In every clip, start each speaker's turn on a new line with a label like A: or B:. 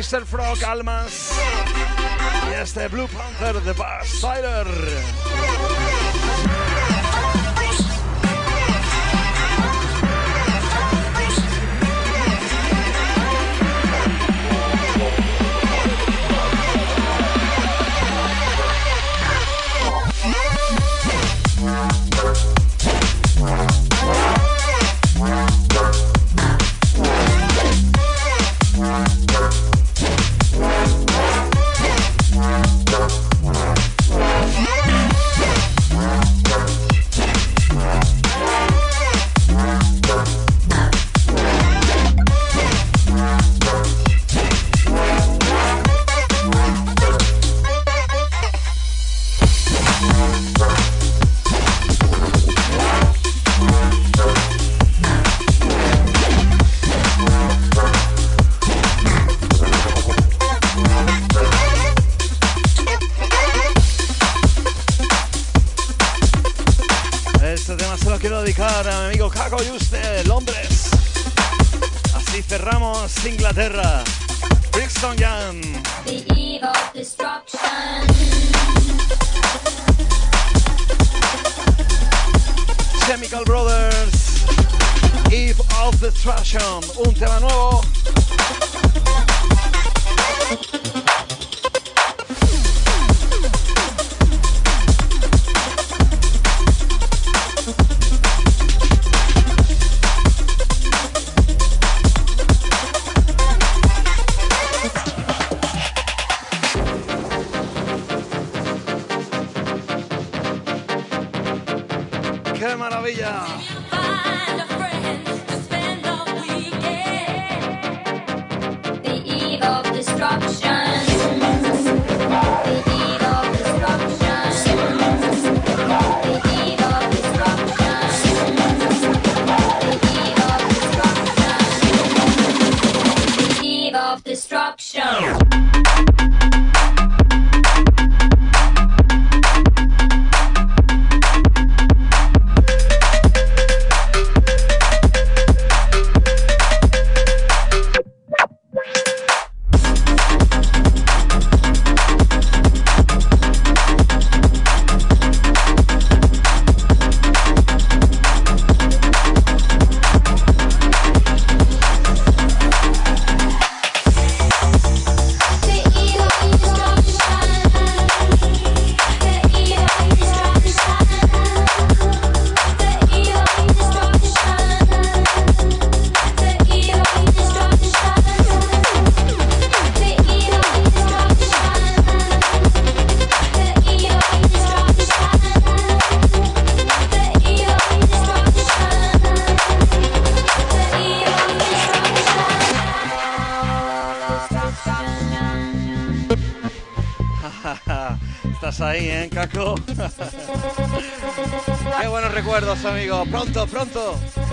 A: Mr. Frog Almas y este Blue Panther de Bass Tyler.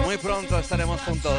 A: muy pronto estaremos juntos.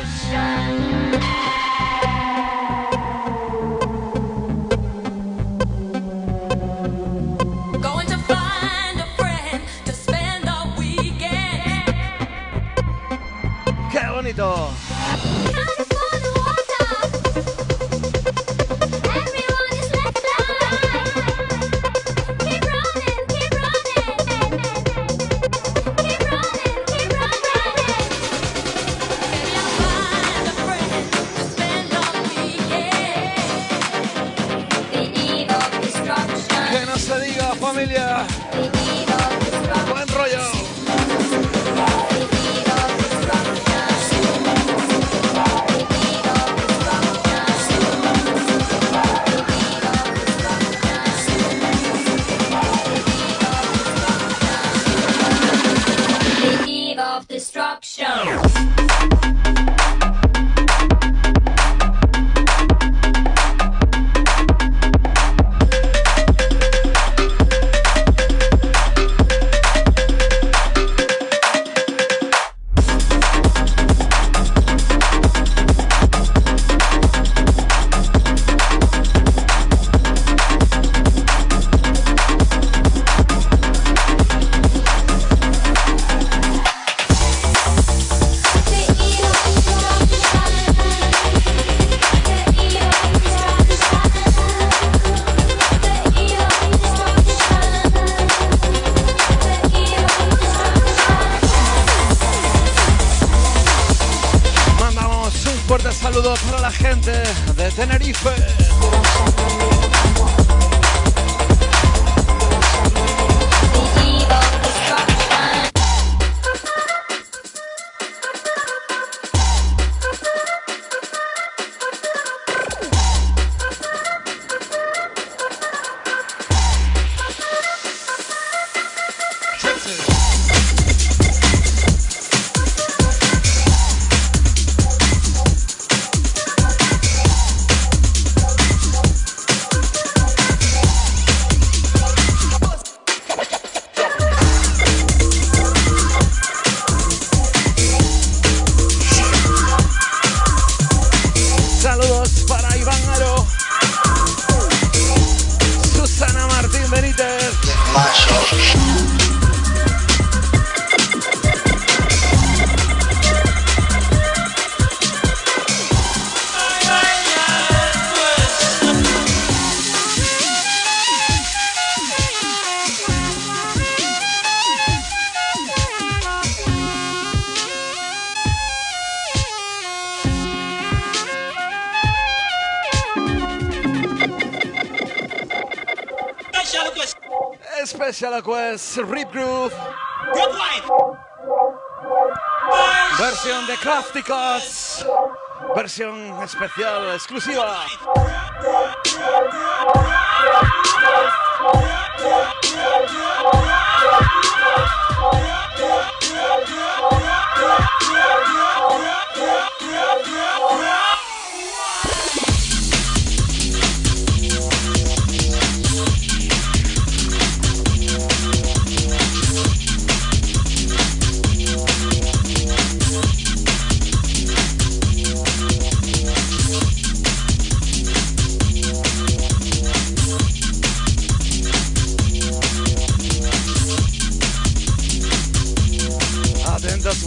B: especial, exclusiva.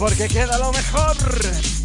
B: porque queda lo mejor.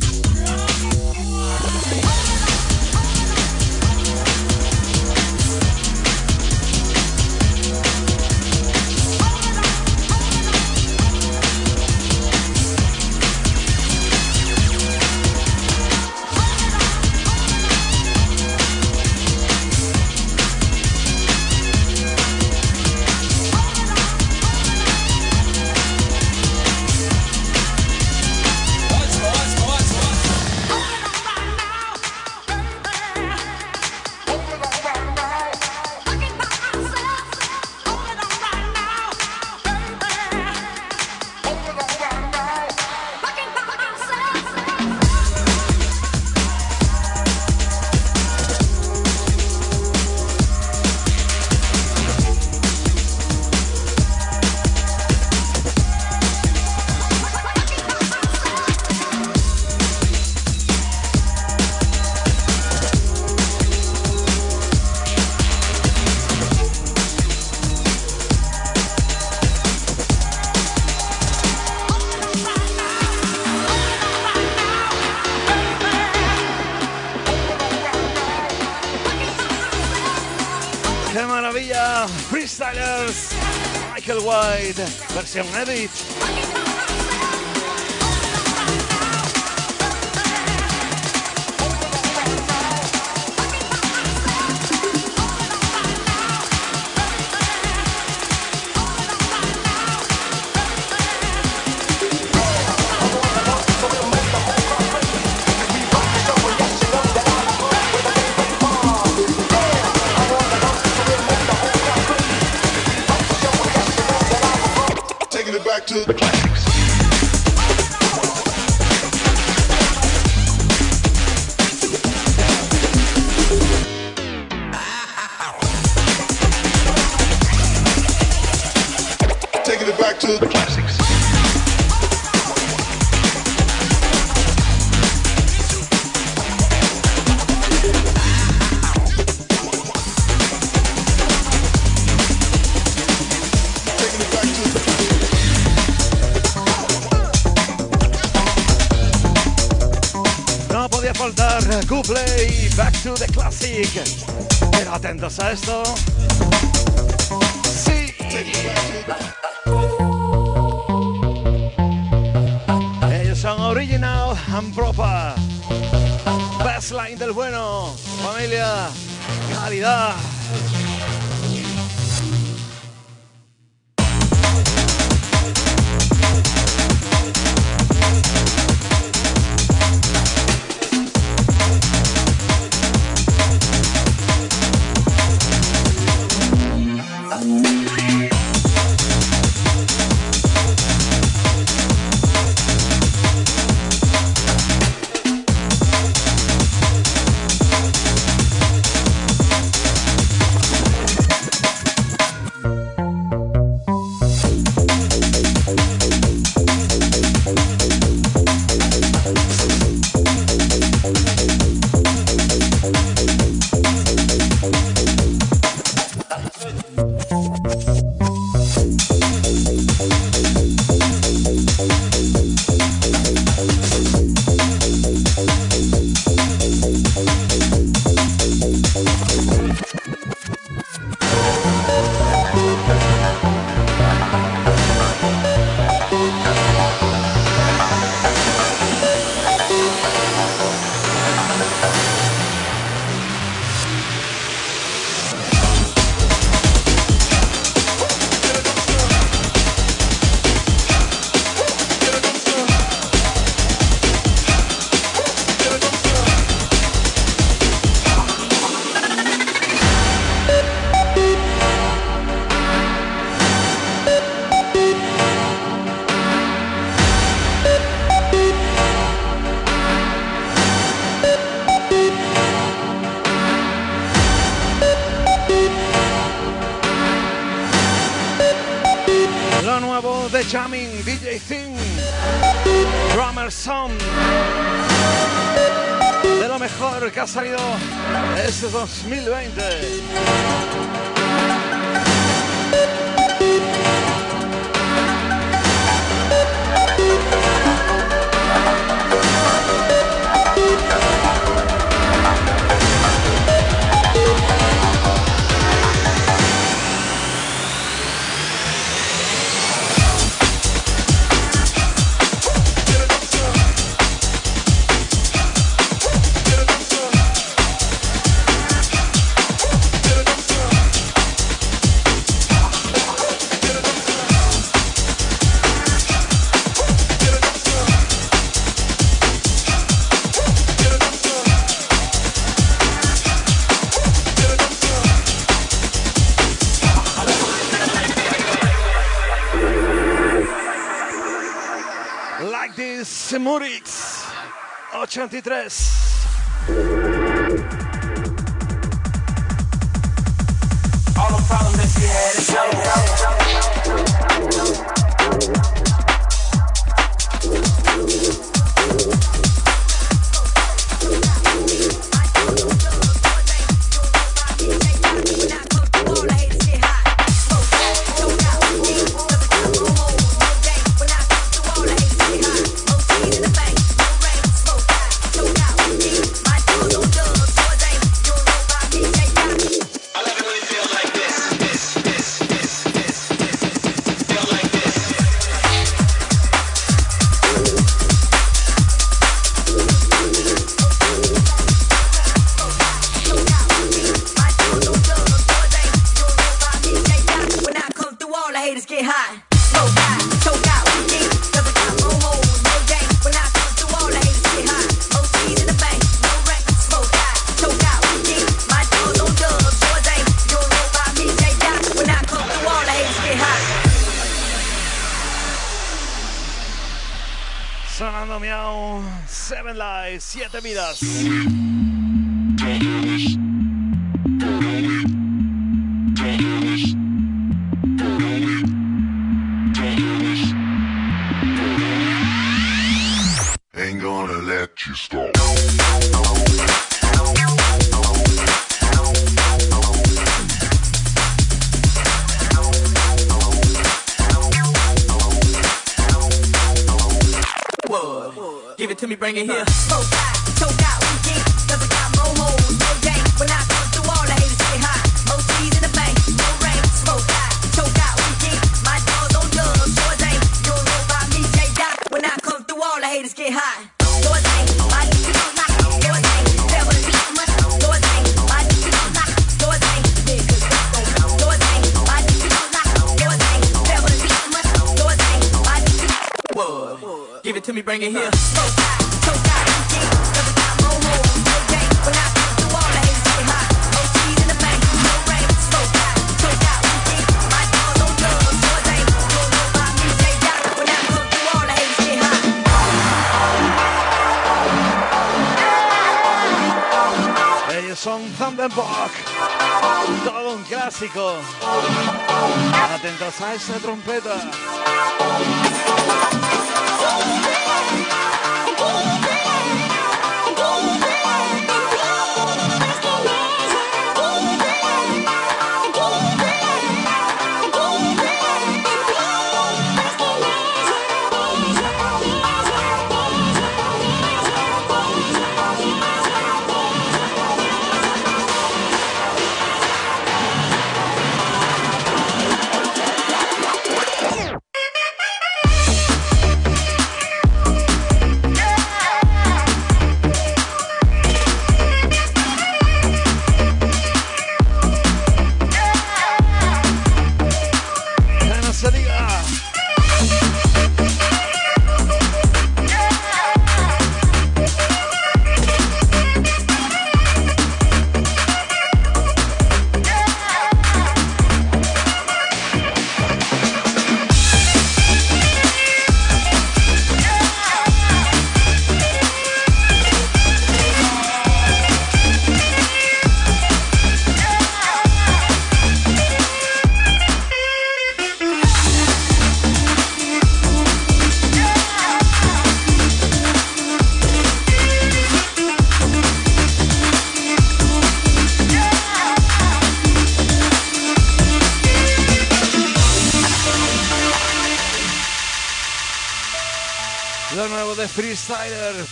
B: selección Edith. Bienvenidos a esto.
C: 2020
D: te.
E: Give it to me, bring it here.
C: nigga here.
F: Hey, son Thunderbock, todo un clásico. Atentos a esa trompeta. Oh,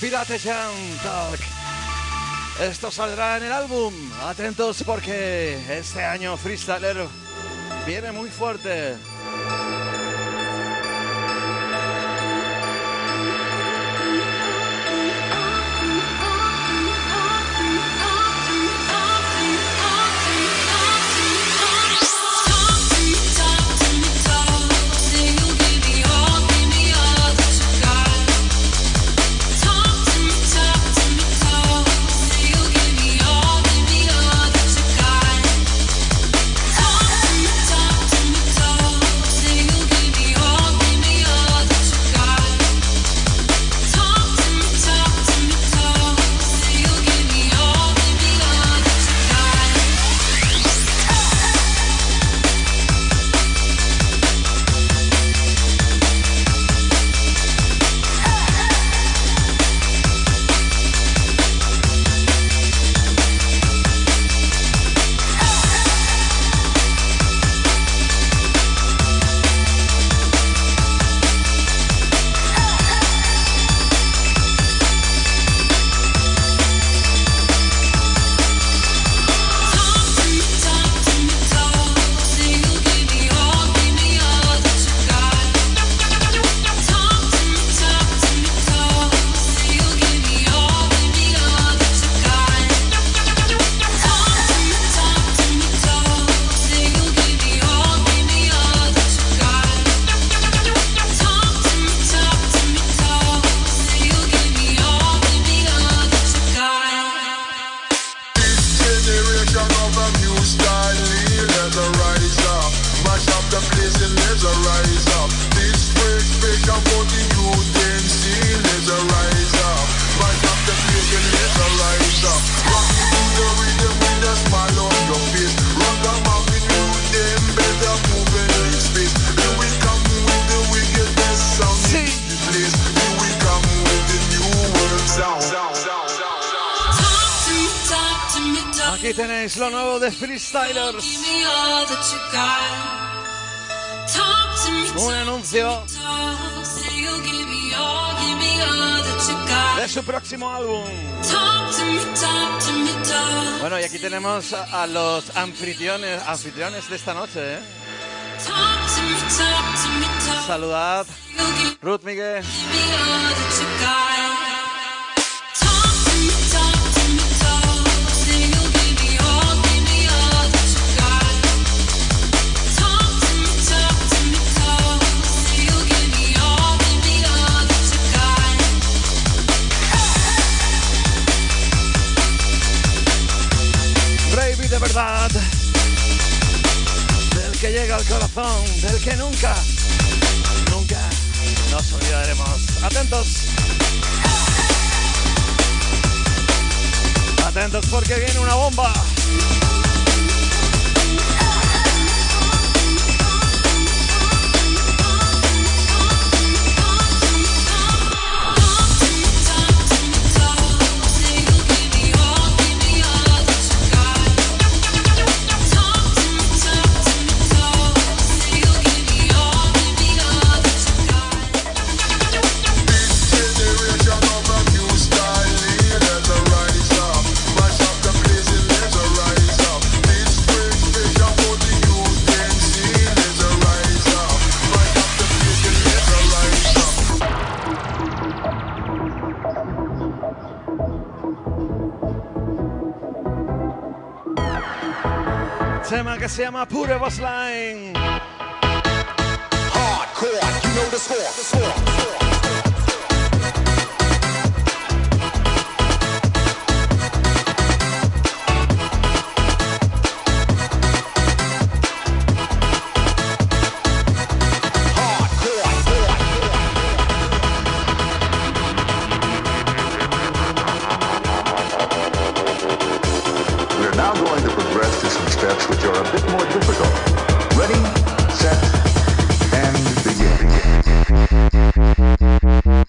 F: Pirate Jam Esto saldrá en el álbum. Atentos porque este año Freestyler viene muy fuerte. tenemos a los anfitriones, anfitriones de esta noche. ¿eh? Saludad, Ruth Miguel.
B: que llega al corazón, del que nunca, nunca nos olvidaremos. Atentos. Atentos porque viene una bomba.
G: Mapura was lying. to some steps which are a bit more difficult. Ready, set, and begin.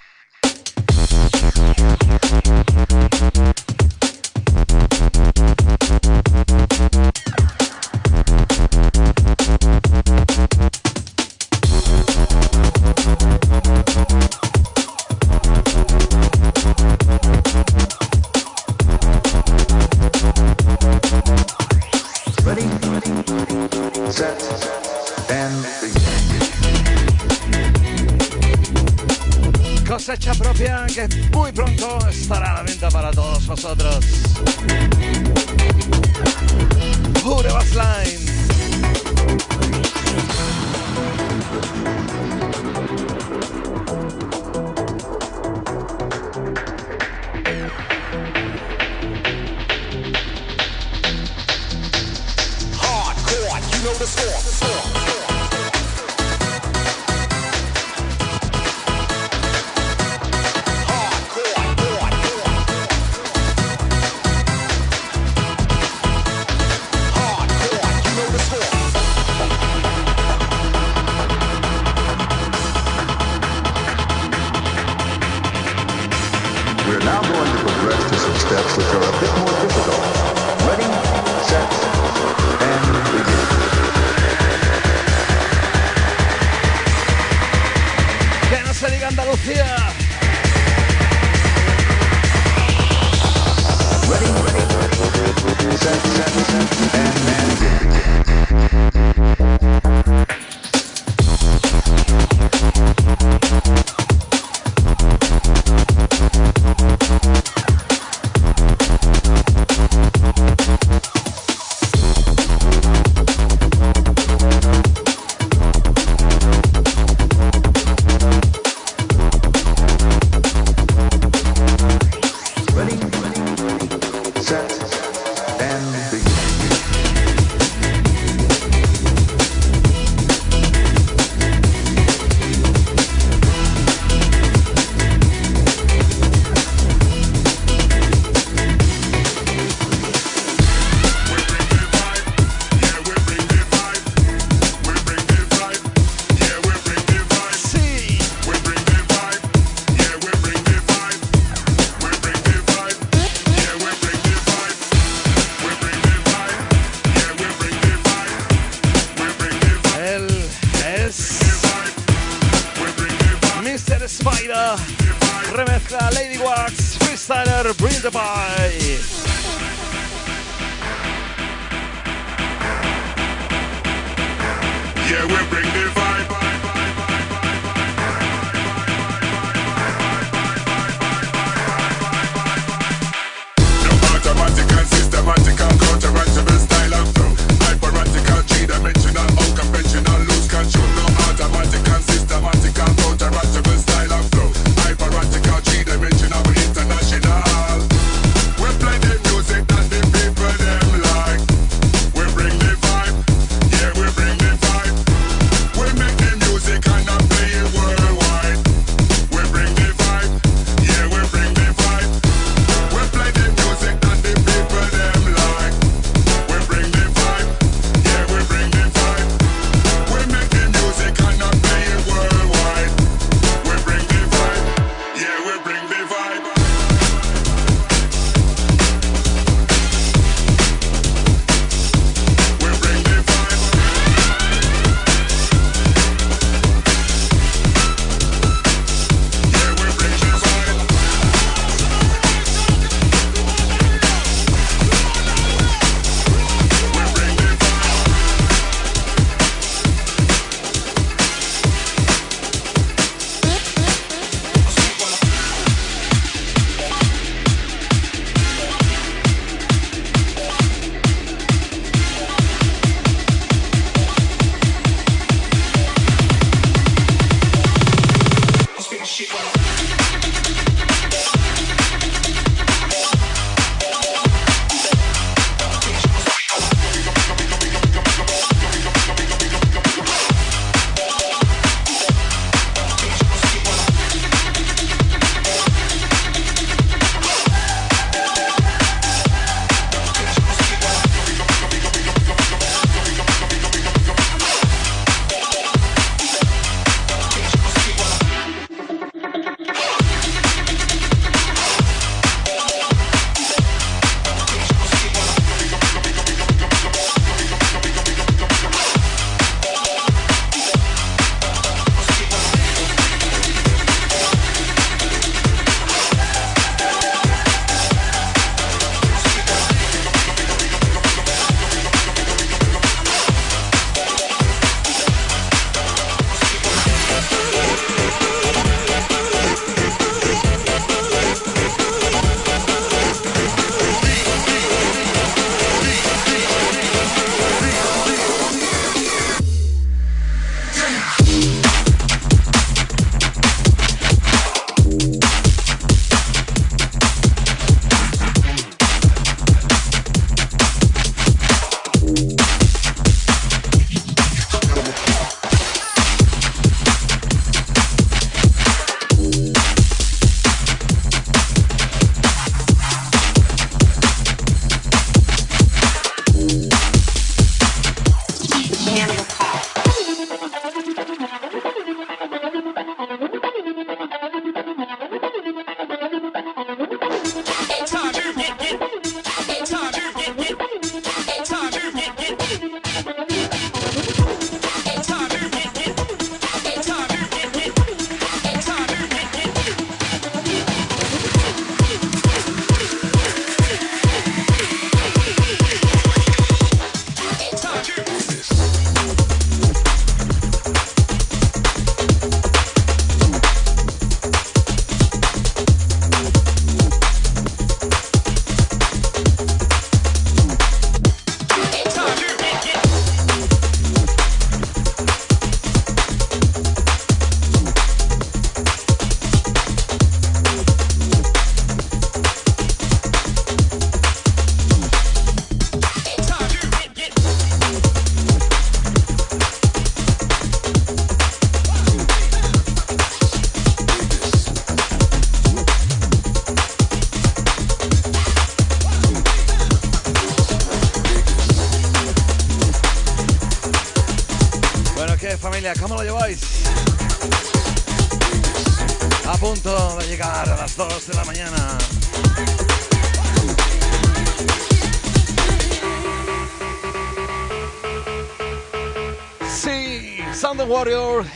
B: ¿Cómo lo lleváis? A punto de llegar a las 2 de la mañana. Sí, Sound Warrior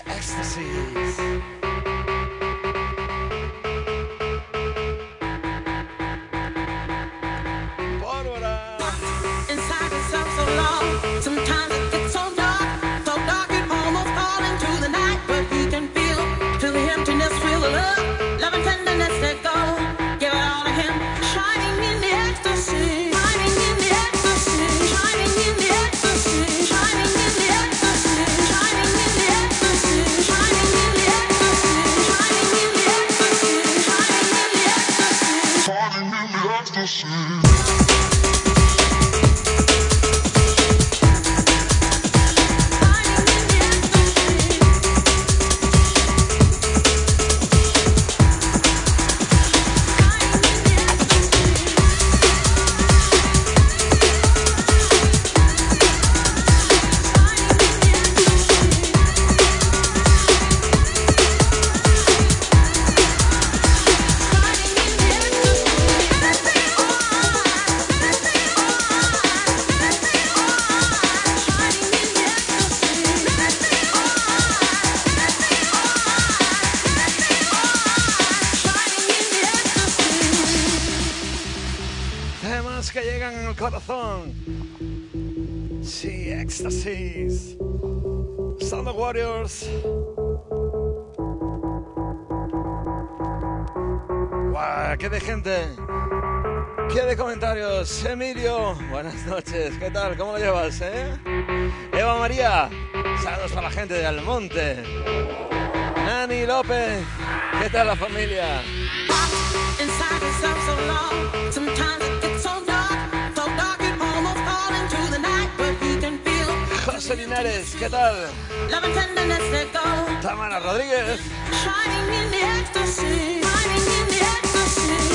B: qué de gente, qué de comentarios. Emilio, buenas noches, ¿qué tal? ¿Cómo lo llevas, eh? Eva María, saludos para la gente de Almonte. Nani López, ¿qué tal la familia? José Linares, ¿qué tal? Tamara Rodríguez.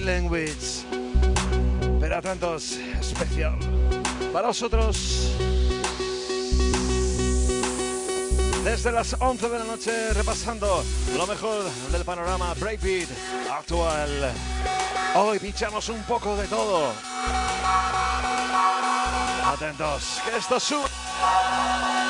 B: Language. Pero a tantos, especial. Para vosotros, desde las 11 de la noche, repasando lo mejor del panorama Breakbeat actual. Hoy pinchamos un poco de todo. Atentos, que esto sube.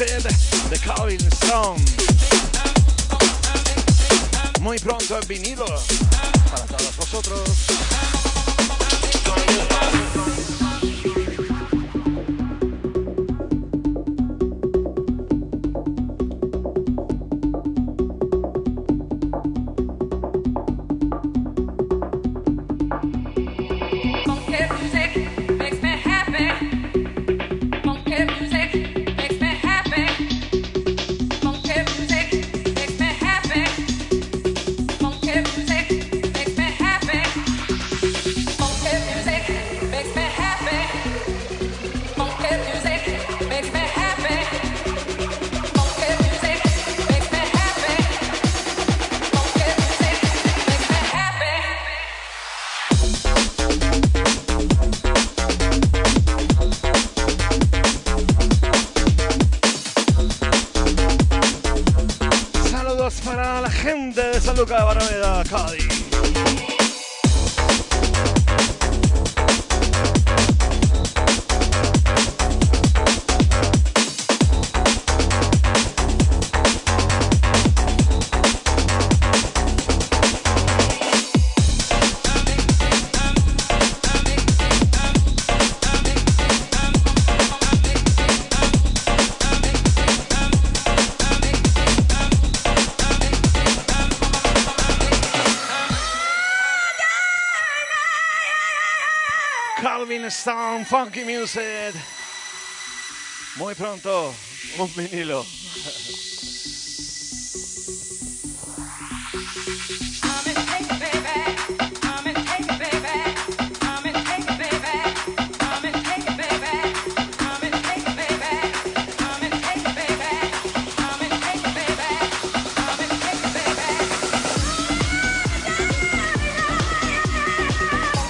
A: in the
B: Funky Music. Muy pronto, un vinilo.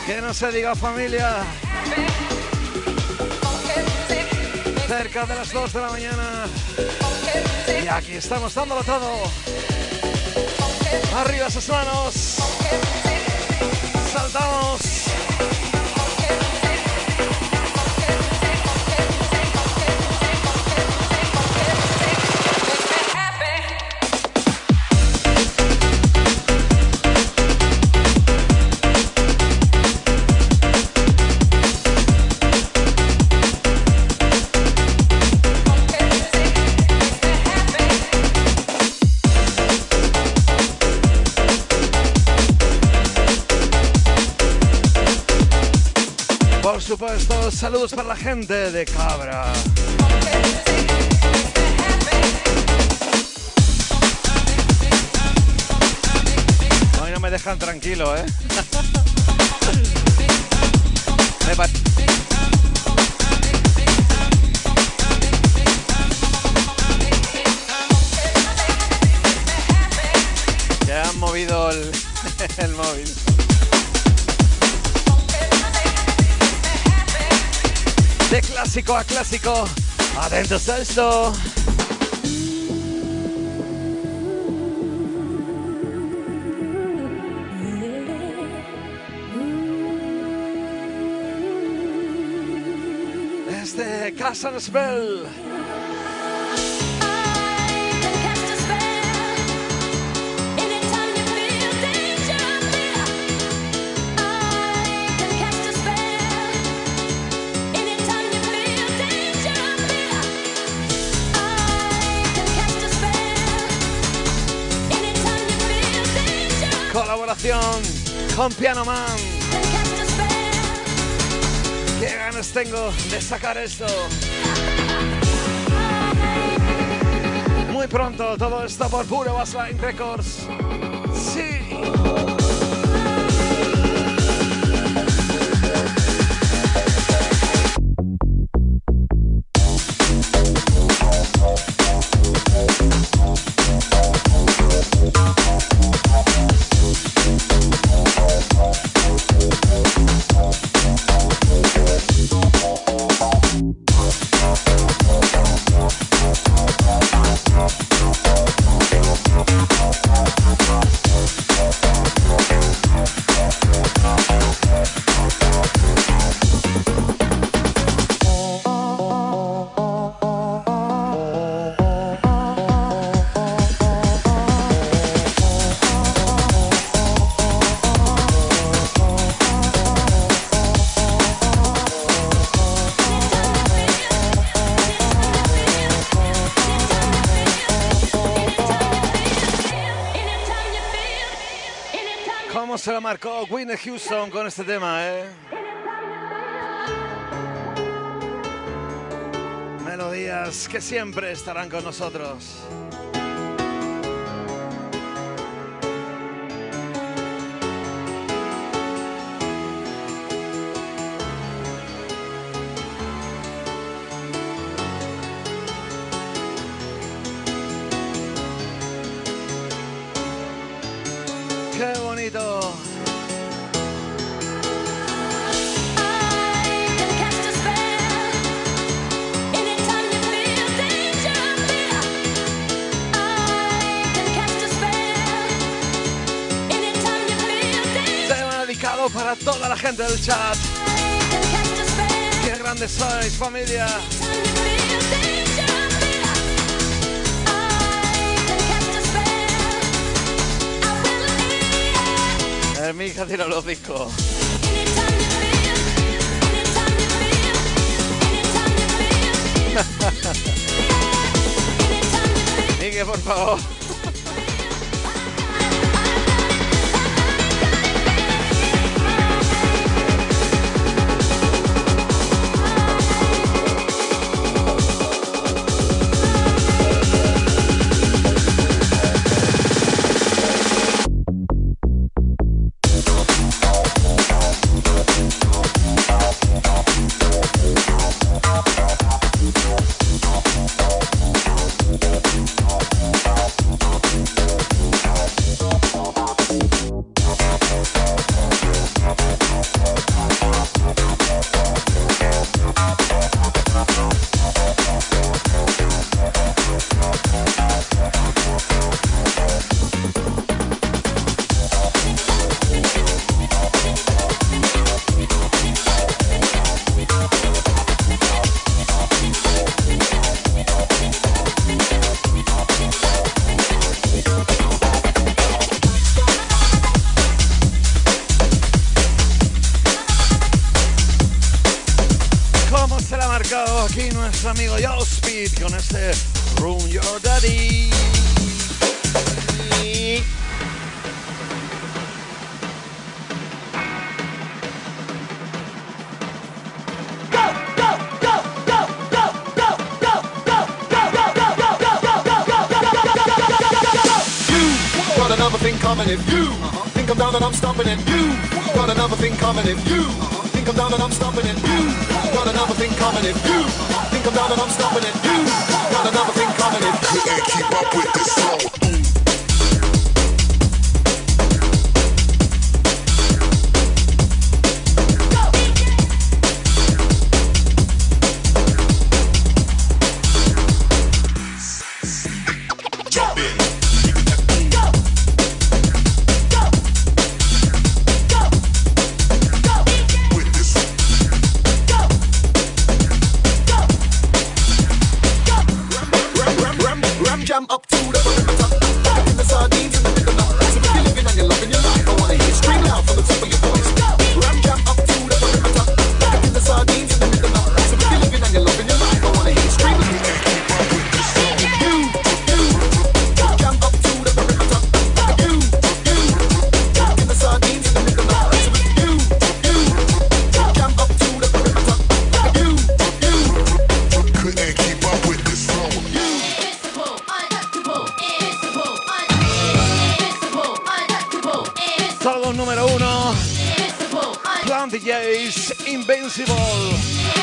B: Que no se diga familia. Cerca de las 2 de la mañana. Y aquí estamos dándolo todo. Arriba sus manos. Saltamos. Saludos para la gente de Cabra. Hoy no me dejan tranquilo, ¿eh? Me clásico a clásico. Atentos a esto. Desde Casa Spell. Piano Man. Qué ganas tengo de sacar esto. Muy pronto todo esto por puro Bassline Records. ¿Cómo se lo marcó Whitney Houston con este tema, eh? Melodías que siempre estarán con nosotros. Chat. ¡Qué grandes sois, familia! Eh, mi hija tira los discos. Miguel, por favor.
H: Aquí nuestro Invincible.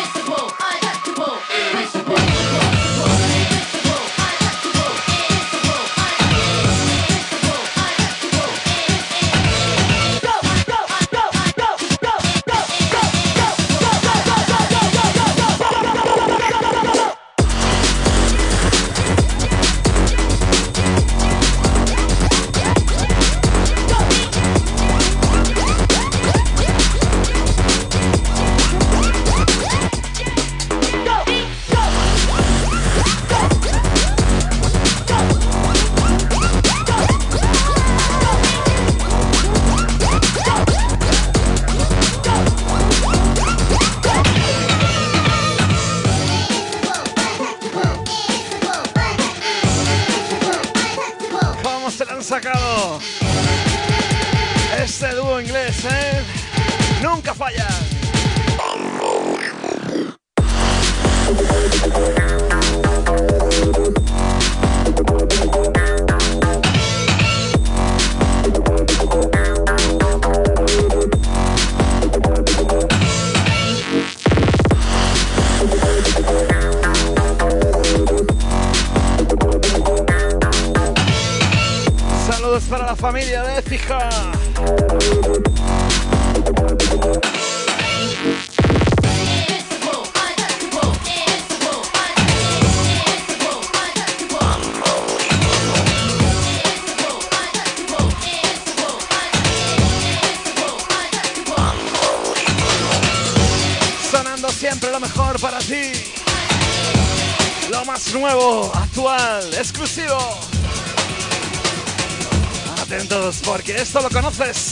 H: Esto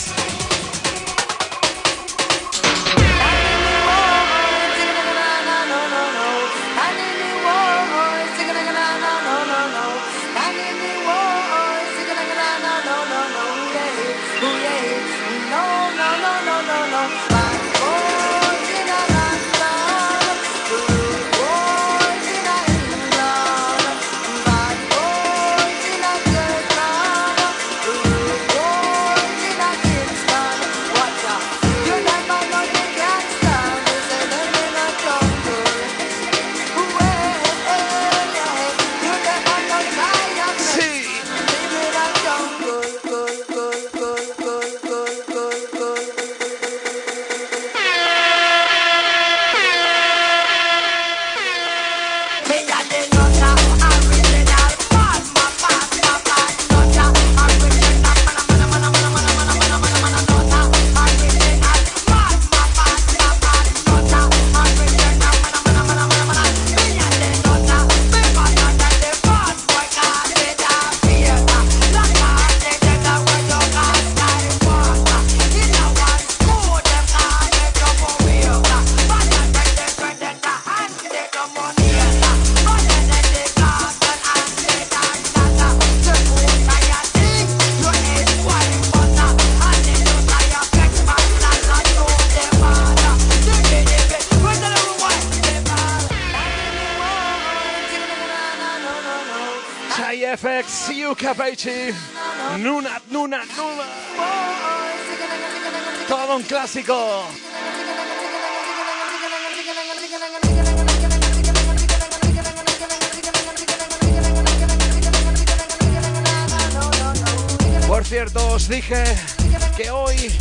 B: FX, Peichi, Nuna, Nuna, Nuna. Todo un clásico. Por cierto, os dije que hoy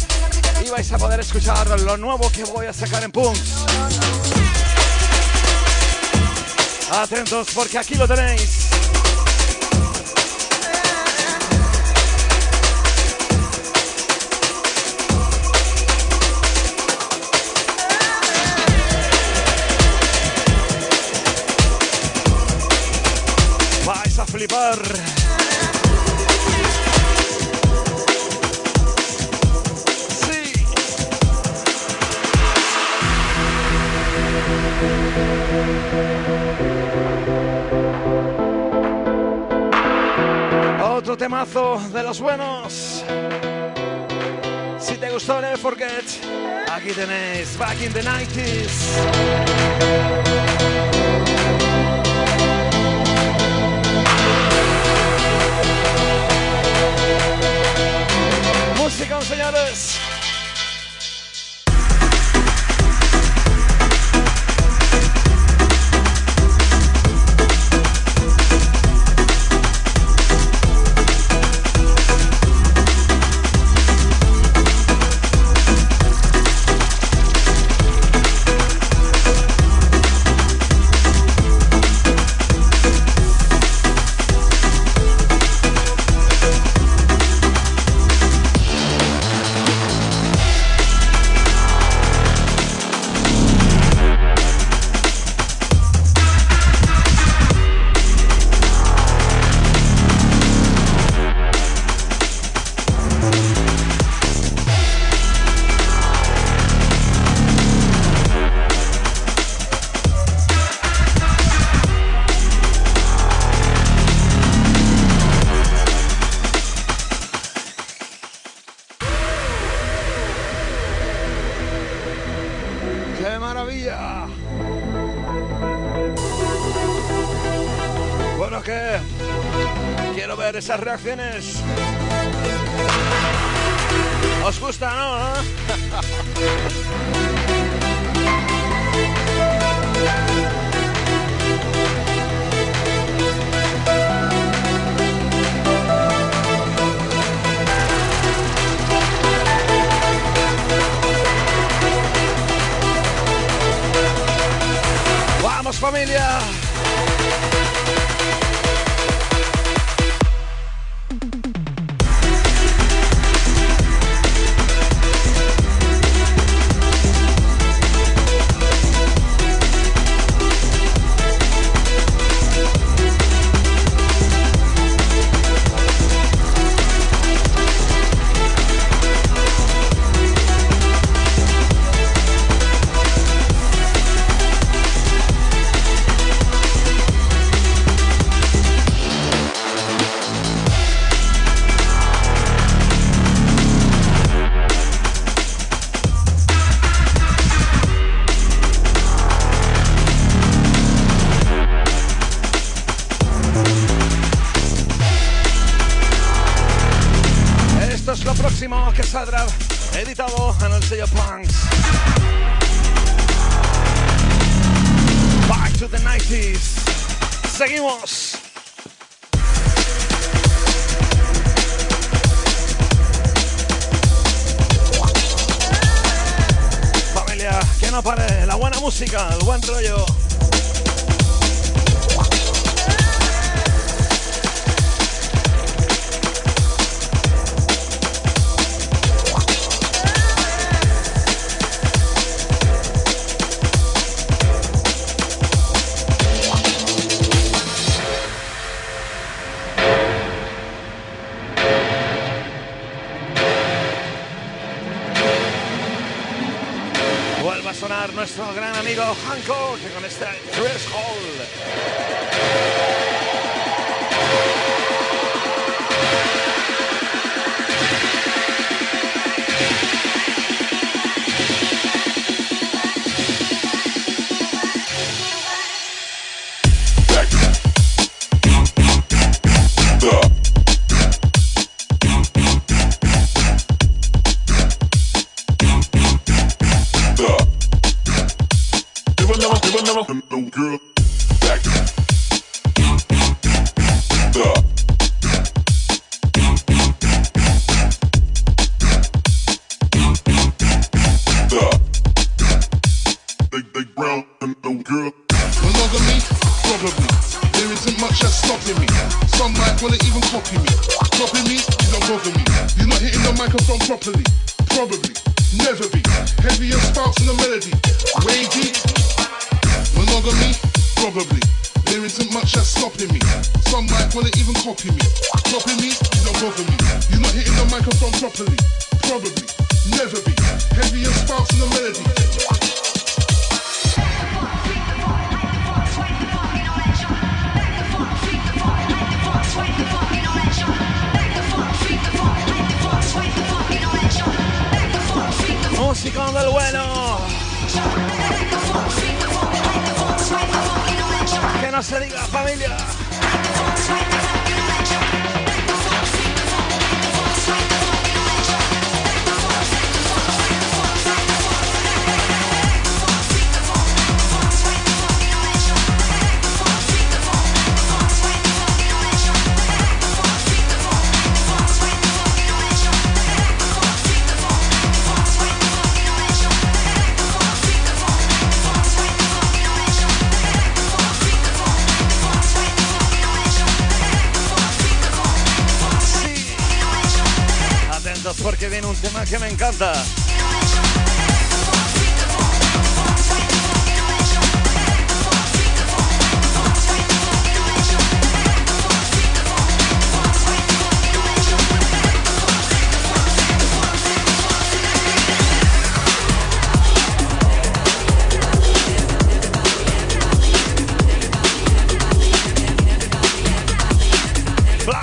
B: ibais a poder escuchar lo nuevo que voy a sacar en Punks. Atentos porque aquí lo tenéis. Flipar. Otro temazo de los buenos. Si te gustó Never Forget, aquí tenéis Back in the 90s.
I: Musicão,
A: senhoras.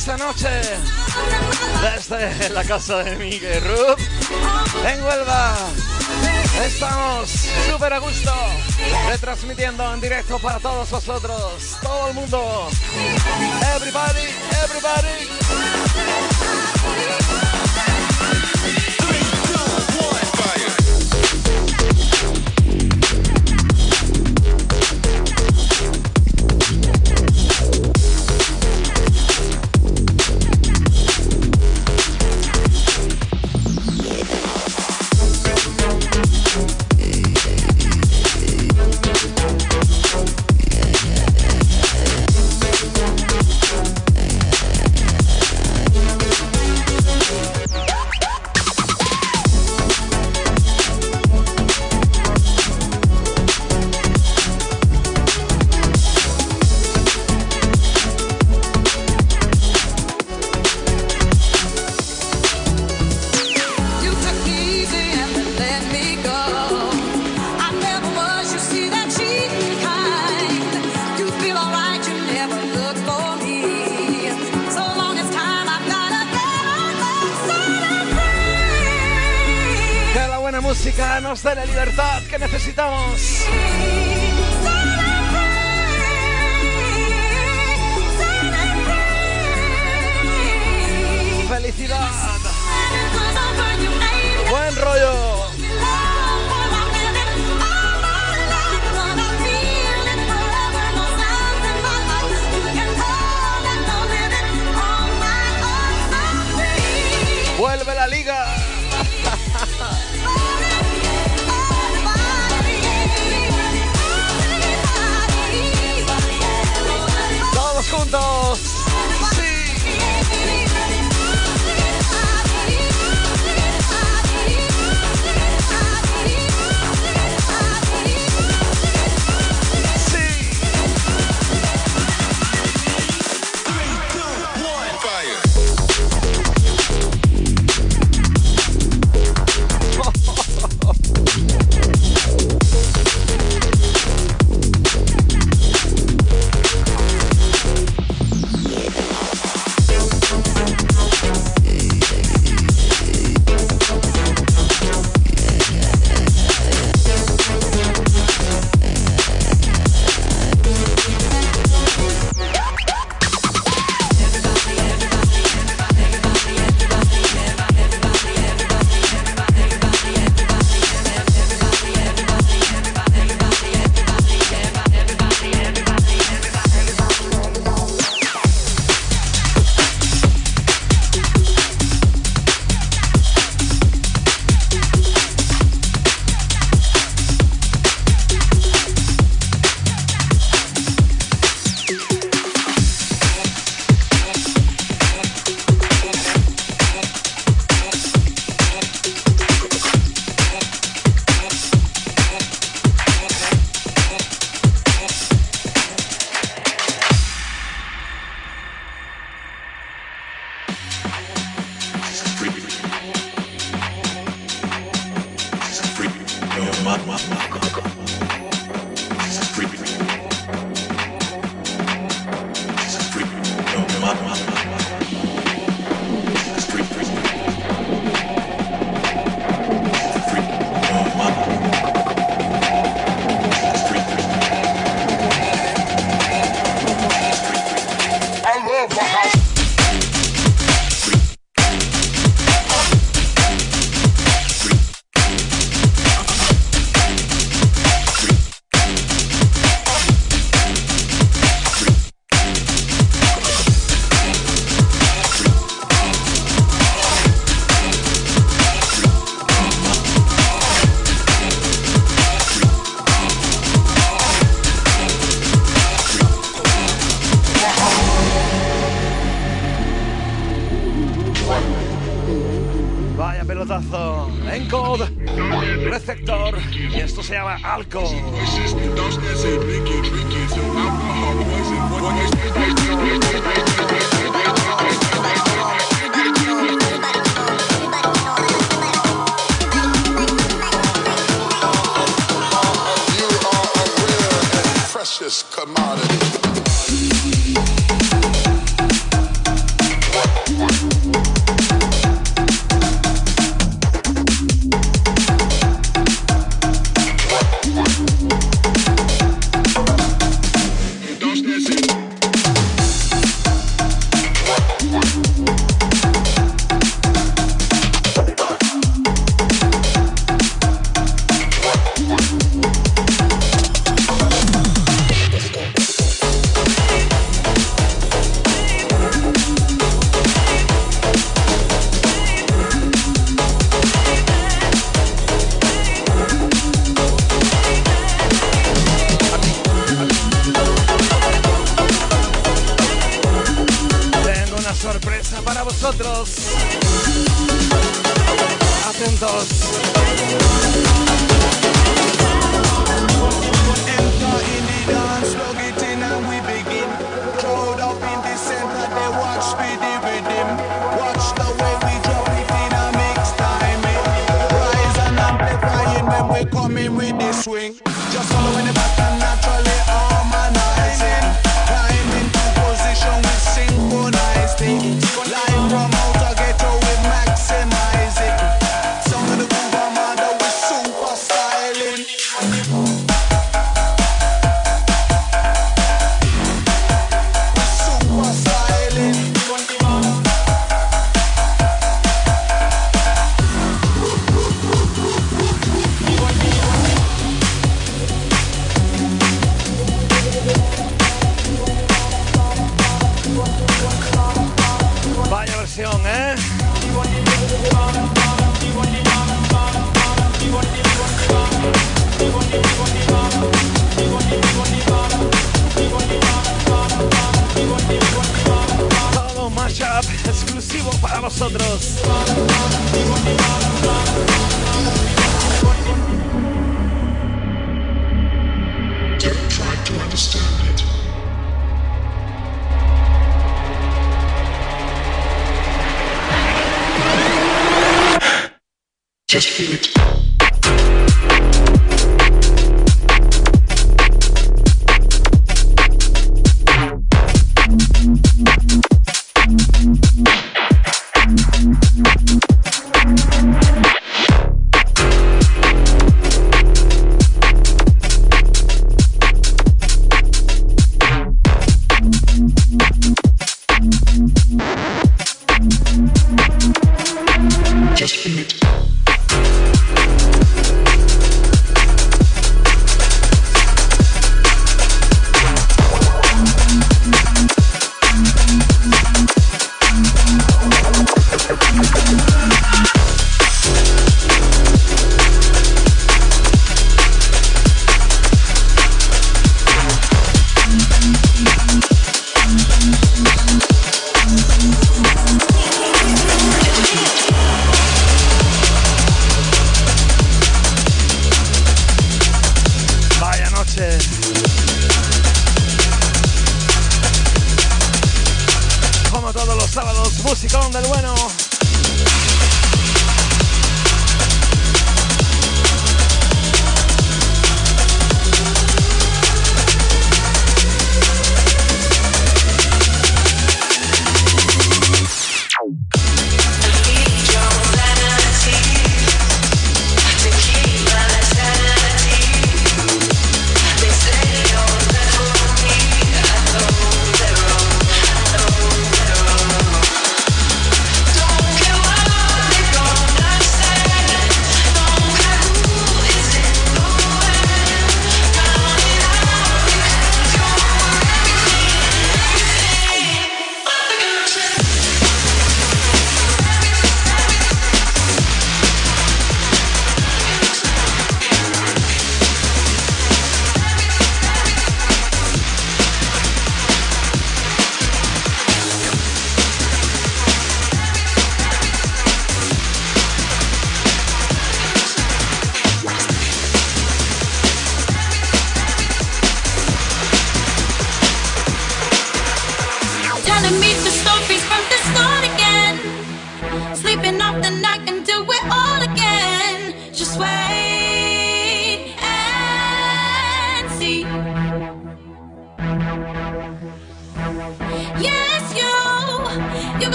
A: esta noche desde la casa de Miguel Rub en Huelva. Estamos súper a gusto, retransmitiendo en directo para todos vosotros, todo el mundo. Everybody, everybody.
B: canción, ¿eh? Todo mashup exclusivo para vosotros.
J: Don't try to understand. Just feel it.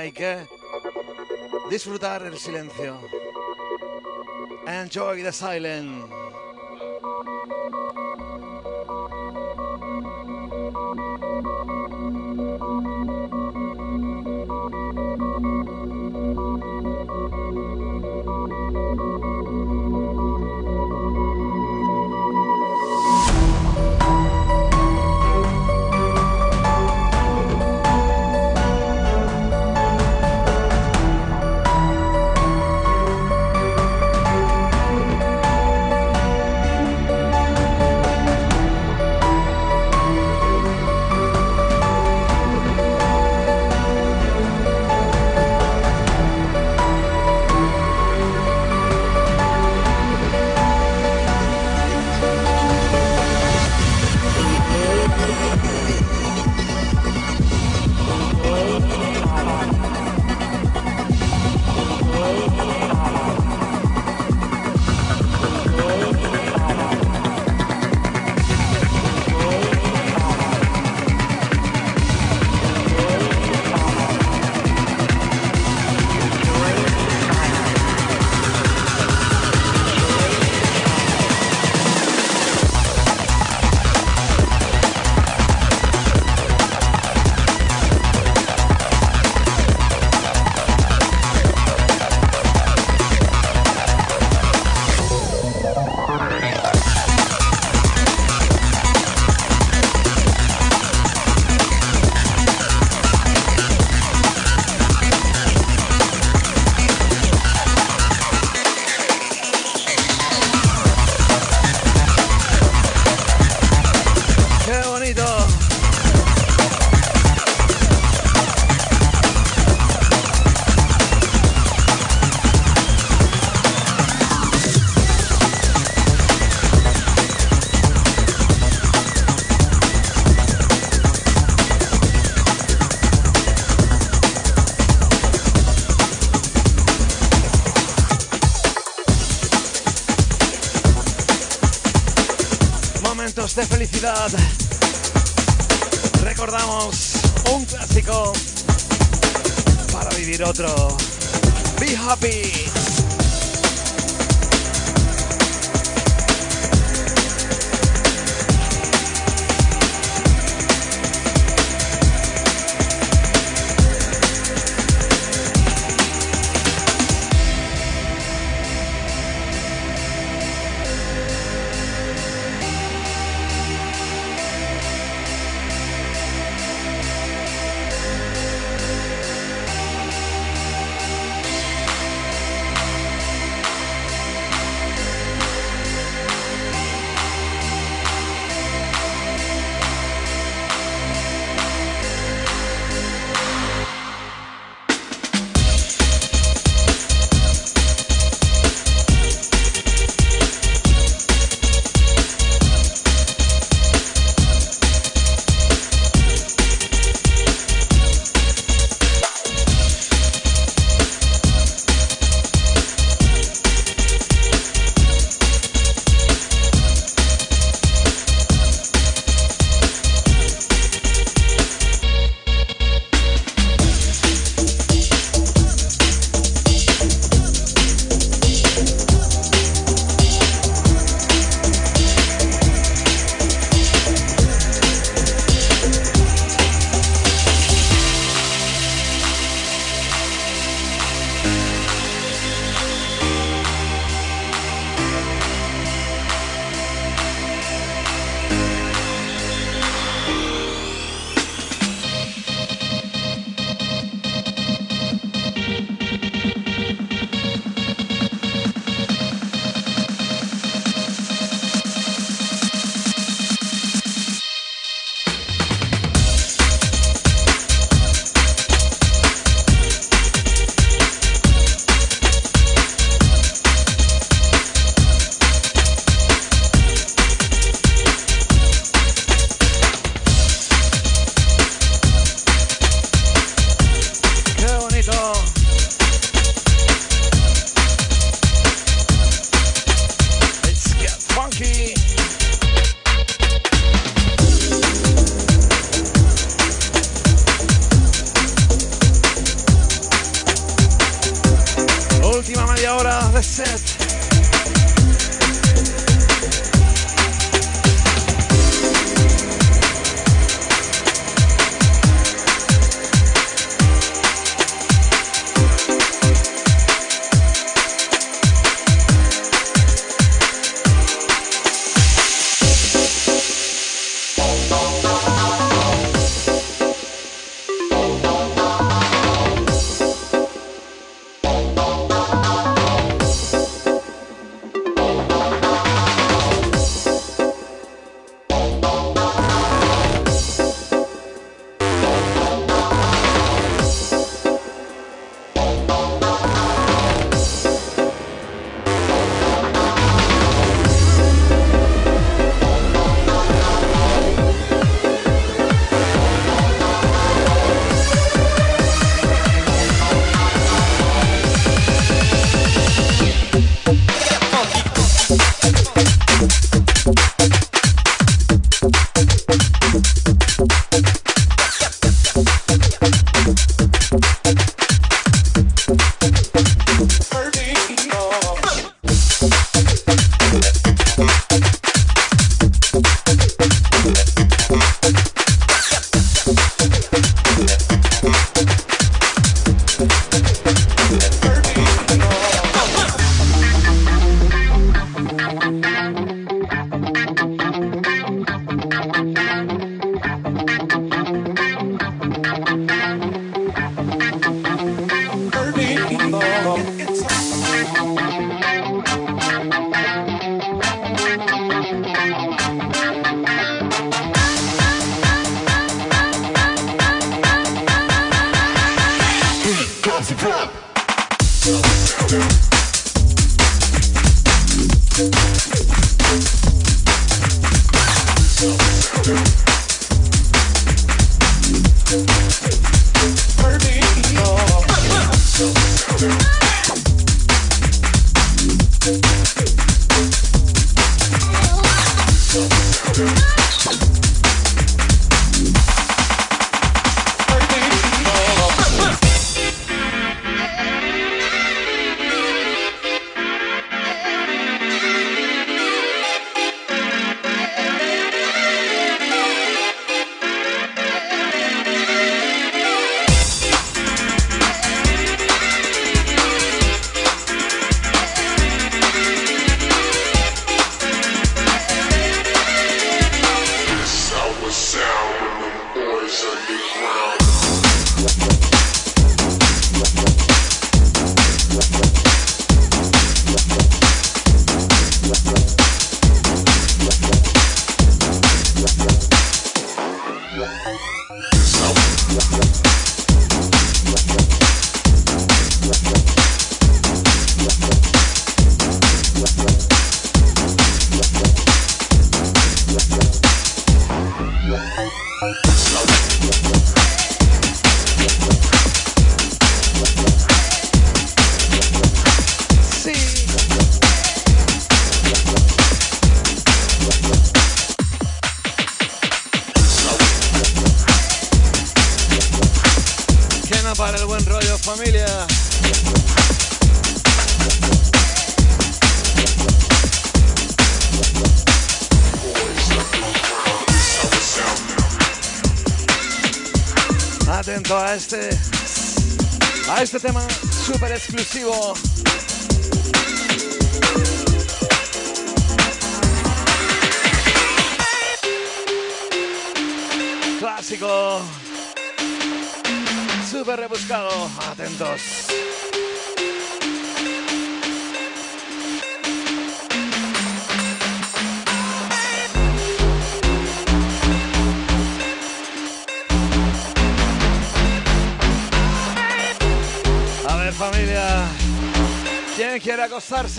B: Hay que disfrutar el silencio. Enjoy the silence. Recordamos un clásico para vivir otro.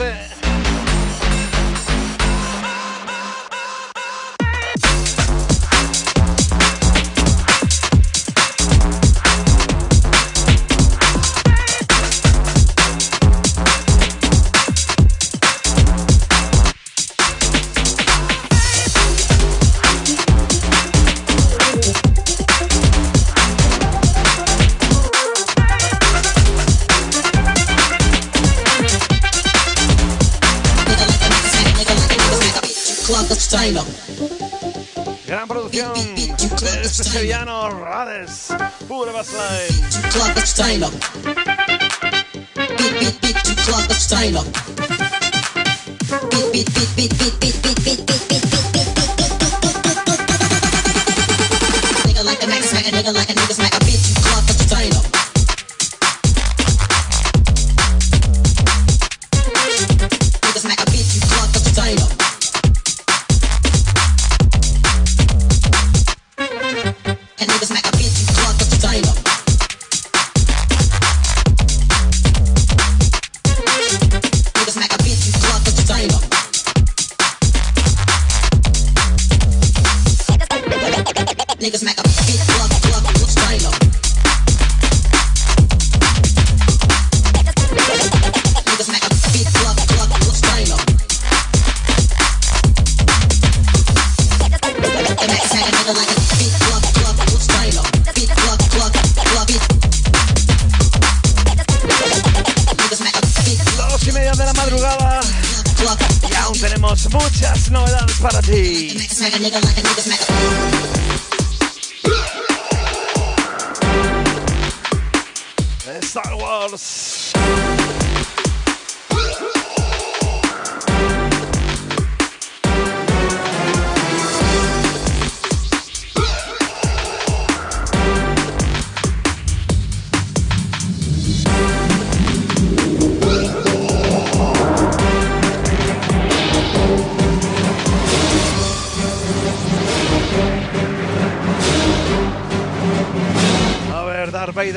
K: a,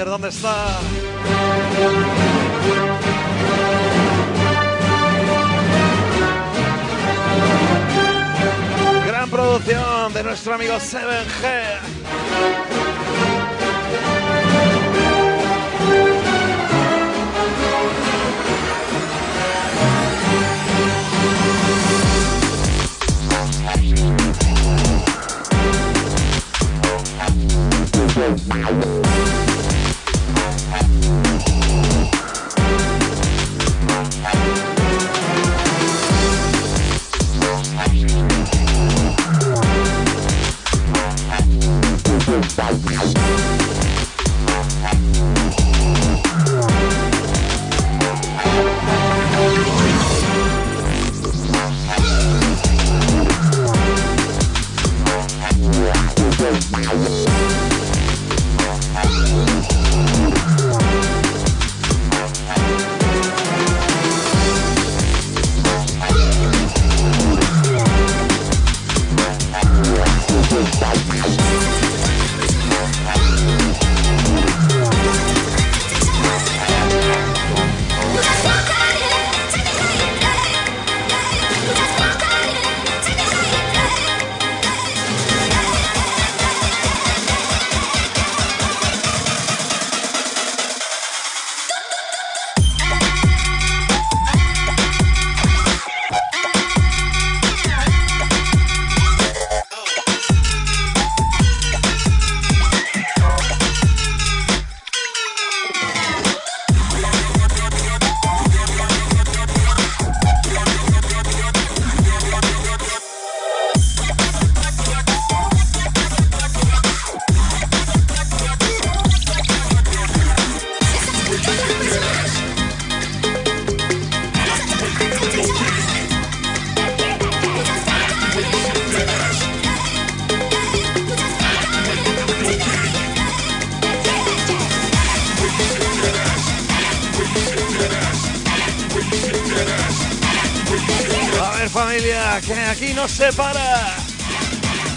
K: ¿dónde está? Gran producción de nuestro amigo 7G.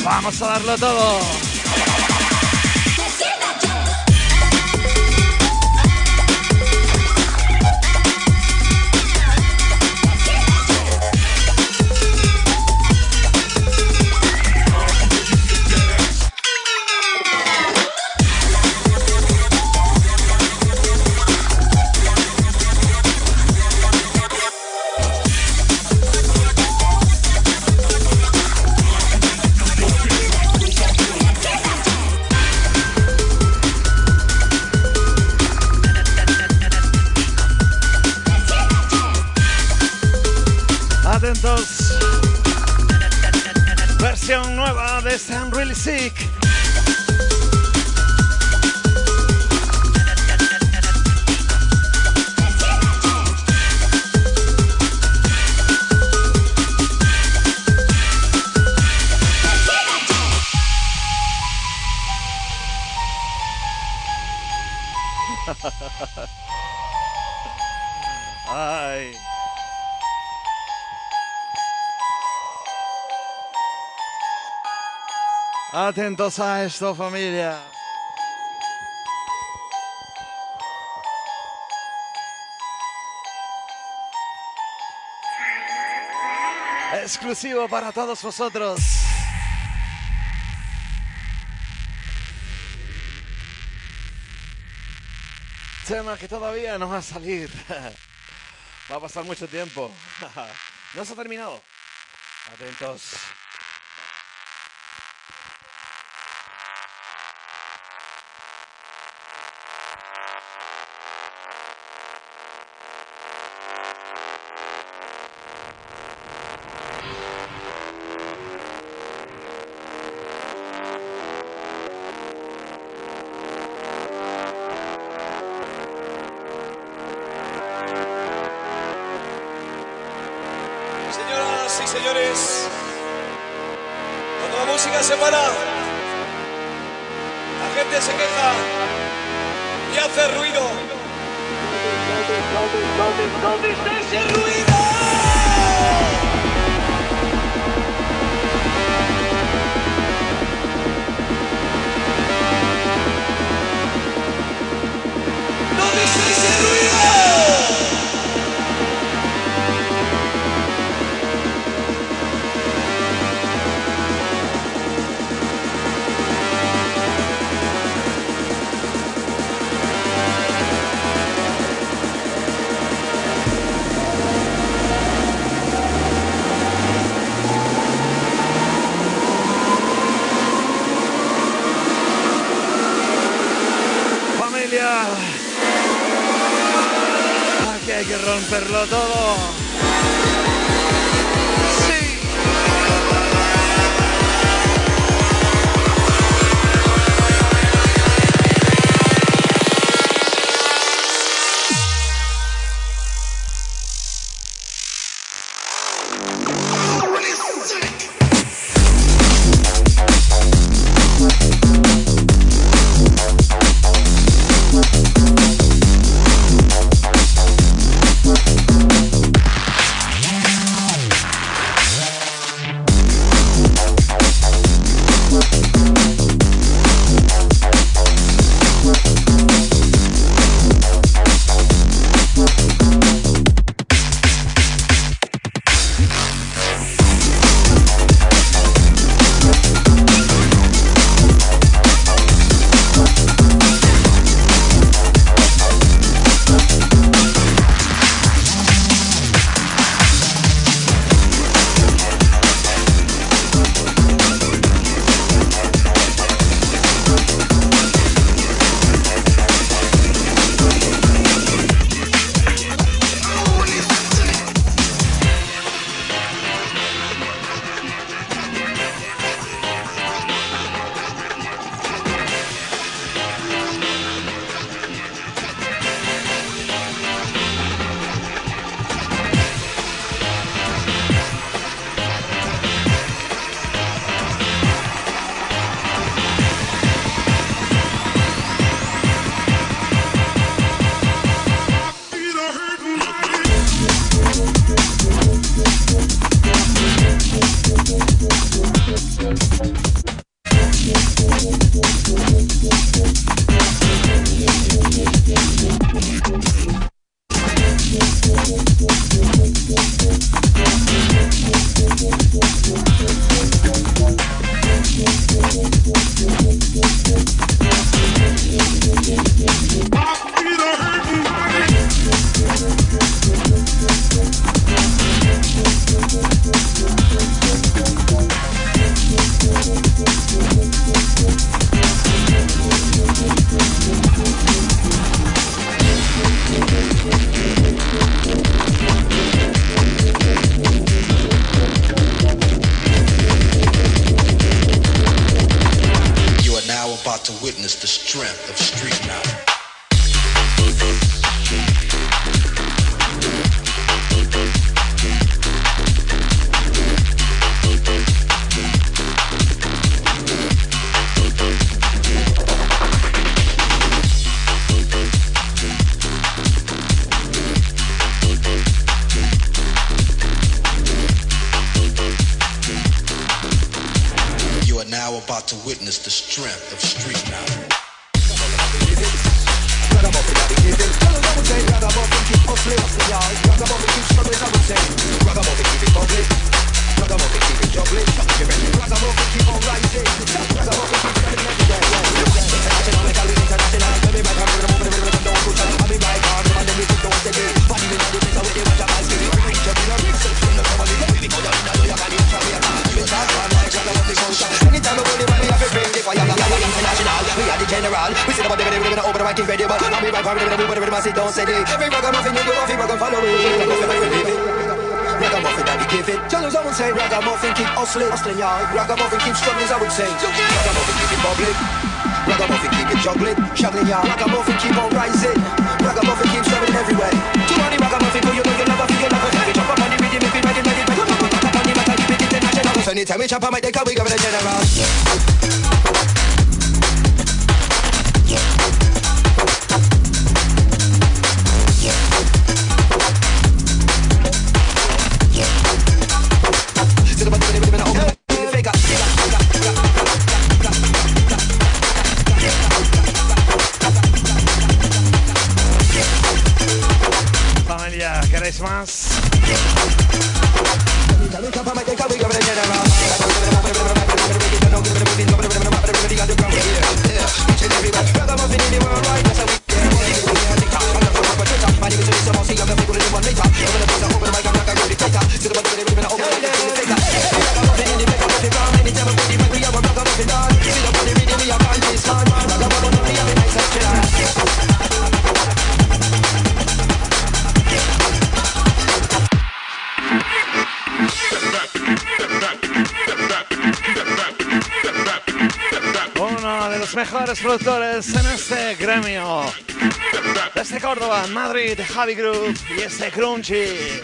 B: Vamos a darlo todo. Ay. Atentos a esto, familia. Exclusivo para todos vosotros. Tema que todavía no va a salir. Va a pasar mucho tiempo. No se ha terminado. Atentos. Hay que romperlo todo.
D: Desde Córdoba, Madrid, Javi Group y este Crunchy.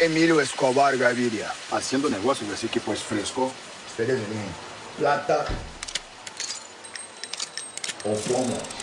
L: Emilio Escobar Gaviria. Haciendo negocios, así que pues fresco. Ustedes plata o plomo.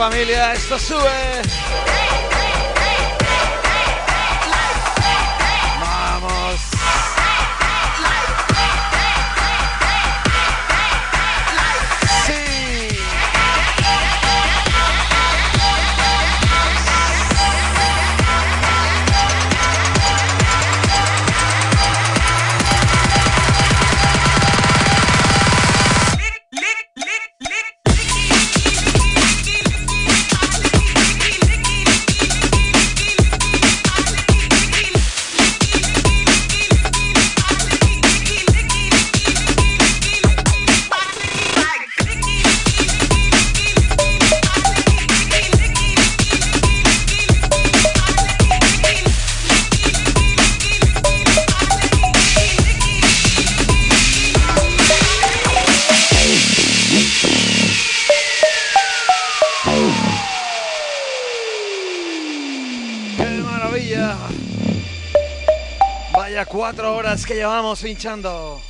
B: familia, esto sube.
A: Que llevamos pinchando.